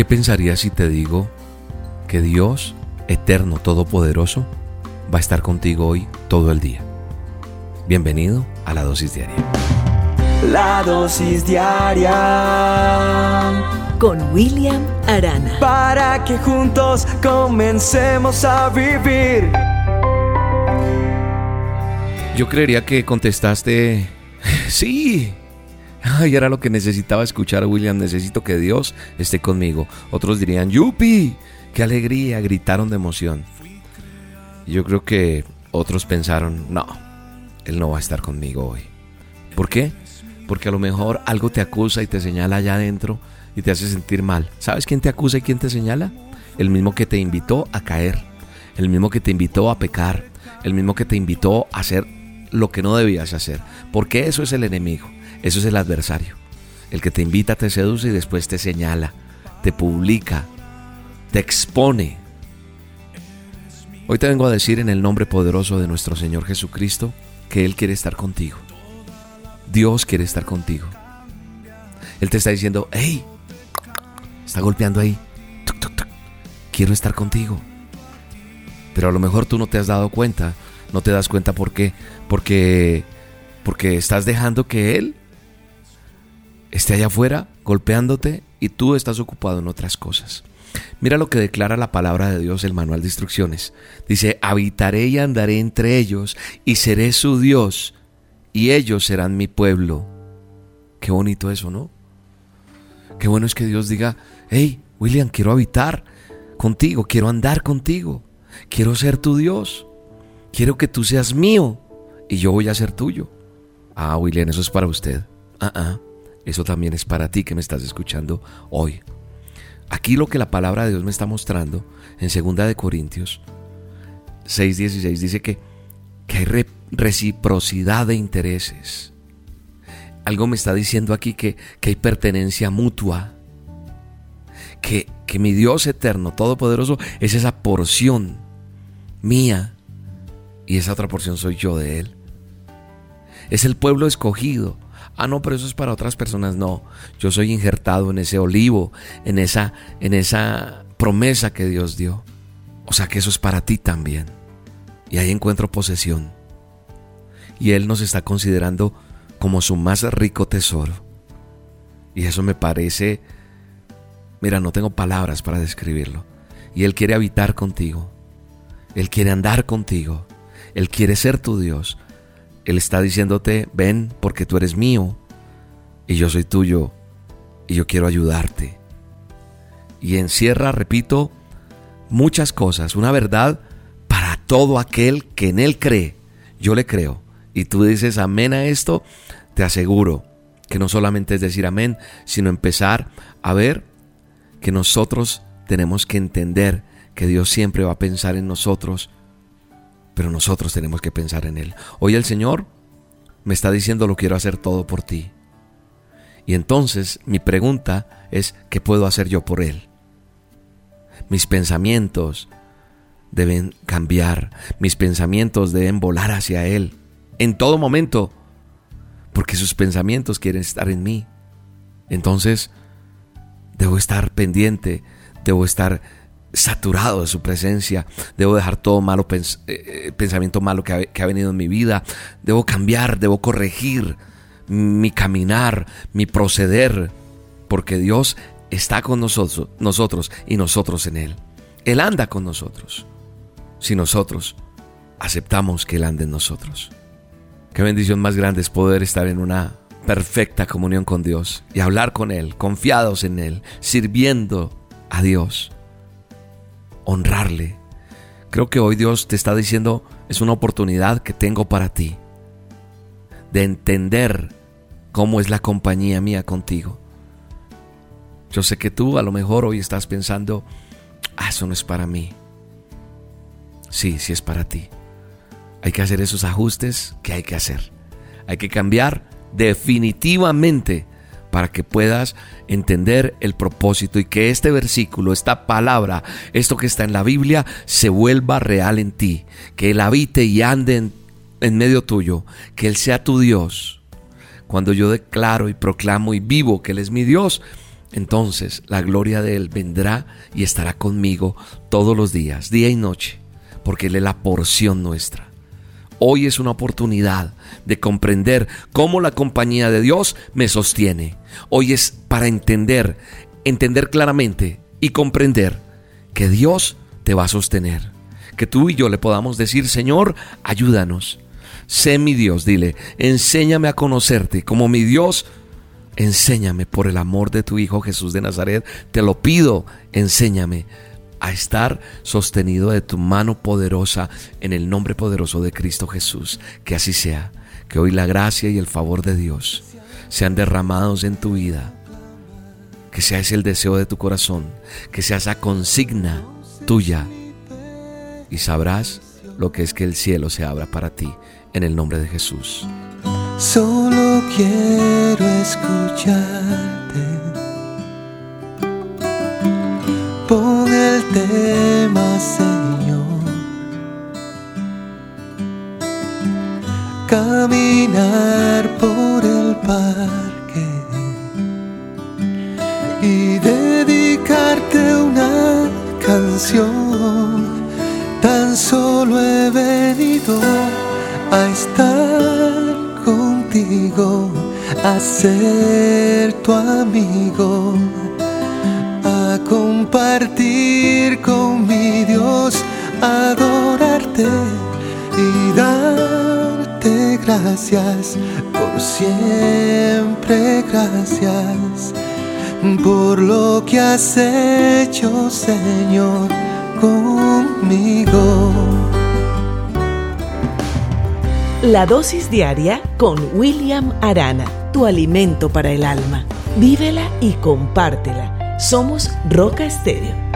¿Qué pensarías si te digo que Dios, eterno, todopoderoso, va a estar contigo hoy todo el día? Bienvenido a la dosis diaria. La dosis diaria con William Arana. Para que juntos comencemos a vivir. Yo creería que contestaste, sí, Ay, era lo que necesitaba escuchar, William. Necesito que Dios esté conmigo. Otros dirían, ¡Yupi! ¡Qué alegría! Gritaron de emoción. Yo creo que otros pensaron, no, Él no va a estar conmigo hoy. ¿Por qué? Porque a lo mejor algo te acusa y te señala allá adentro y te hace sentir mal. ¿Sabes quién te acusa y quién te señala? El mismo que te invitó a caer. El mismo que te invitó a pecar. El mismo que te invitó a hacer lo que no debías hacer. Porque eso es el enemigo. Eso es el adversario. El que te invita, te seduce y después te señala, te publica, te expone. Hoy te vengo a decir en el nombre poderoso de nuestro Señor Jesucristo que Él quiere estar contigo. Dios quiere estar contigo. Él te está diciendo, hey, está golpeando ahí. Quiero estar contigo. Pero a lo mejor tú no te has dado cuenta. No te das cuenta por qué. Porque, porque estás dejando que Él esté allá afuera golpeándote y tú estás ocupado en otras cosas. Mira lo que declara la palabra de Dios, el manual de instrucciones. Dice, habitaré y andaré entre ellos y seré su Dios y ellos serán mi pueblo. Qué bonito eso, ¿no? Qué bueno es que Dios diga, hey, William, quiero habitar contigo, quiero andar contigo, quiero ser tu Dios, quiero que tú seas mío y yo voy a ser tuyo. Ah, William, eso es para usted. Ah, ah. Eso también es para ti que me estás escuchando hoy. Aquí lo que la palabra de Dios me está mostrando en 2 de Corintios 6:16 dice que, que hay reciprocidad de intereses. Algo me está diciendo aquí que, que hay pertenencia mutua. Que, que mi Dios eterno, todopoderoso, es esa porción mía y esa otra porción soy yo de Él. Es el pueblo escogido ah, no, pero eso es para otras personas. No, yo soy injertado en ese olivo, en esa, en esa promesa que Dios dio. O sea que eso es para ti también. Y ahí encuentro posesión. Y Él nos está considerando como su más rico tesoro. Y eso me parece, mira, no tengo palabras para describirlo. Y Él quiere habitar contigo. Él quiere andar contigo. Él quiere ser tu Dios. Él está diciéndote, ven porque tú eres mío y yo soy tuyo y yo quiero ayudarte. Y encierra, repito, muchas cosas, una verdad para todo aquel que en Él cree. Yo le creo. Y tú dices amén a esto, te aseguro que no solamente es decir amén, sino empezar a ver que nosotros tenemos que entender que Dios siempre va a pensar en nosotros pero nosotros tenemos que pensar en Él. Hoy el Señor me está diciendo lo quiero hacer todo por ti. Y entonces mi pregunta es, ¿qué puedo hacer yo por Él? Mis pensamientos deben cambiar, mis pensamientos deben volar hacia Él en todo momento, porque sus pensamientos quieren estar en mí. Entonces, debo estar pendiente, debo estar saturado de su presencia. Debo dejar todo malo eh, eh, pensamiento malo que ha, venido en mi vida. Debo cambiar, debo corregir mi caminar, mi proceder, porque Dios está con nosotros, nosotros y nosotros en Él. Él anda con nosotros. Si nosotros aceptamos que Él ande en nosotros. Qué bendición más grande es poder estar en una perfecta comunión con Dios y hablar con Él, confiados en Él, sirviendo a Dios honrarle. Creo que hoy Dios te está diciendo, es una oportunidad que tengo para ti, de entender cómo es la compañía mía contigo. Yo sé que tú a lo mejor hoy estás pensando, ah, eso no es para mí. Sí, sí es para ti. Hay que hacer esos ajustes que hay que hacer. Hay que cambiar definitivamente para que puedas entender el propósito y que este versículo, esta palabra, esto que está en la Biblia, se vuelva real en ti, que Él habite y ande en, medio tuyo, que Él sea tu Dios. Cuando yo declaro y proclamo y vivo que Él es mi Dios, entonces la gloria de Él vendrá y estará conmigo todos los días, día y noche, porque Él es la porción nuestra. Hoy es una oportunidad de comprender cómo la compañía de Dios me sostiene. Hoy es para entender, entender claramente y comprender que Dios te va a sostener. Que tú y yo le podamos decir, Señor, ayúdanos. Sé mi Dios, dile, enséñame a conocerte como mi Dios Enséñame por el amor de tu Hijo Jesús de Nazaret. Te lo pido, enséñame a estar sostenido de tu mano poderosa en el nombre poderoso de Cristo Jesús. Que así sea. Que hoy la gracia y el favor de Dios sean derramados en tu vida. Que sea ese el deseo de tu corazón. Que sea esa consigna tuya. Y sabrás lo que es que el cielo se abra para ti en el nombre de Jesús. Solo quiero escucharte. Pon el tema, Señor. Caminar por el parque y dedicarte una canción. Tan solo he venido a estar contigo, a ser tu amigo, compartir con mi Dios, adorarte y darte gracias por siempre, gracias por lo que has hecho, Señor, conmigo. La dosis diaria con William Arana, tu alimento para el alma. Vívela y compártela. Somos Roca Estéreo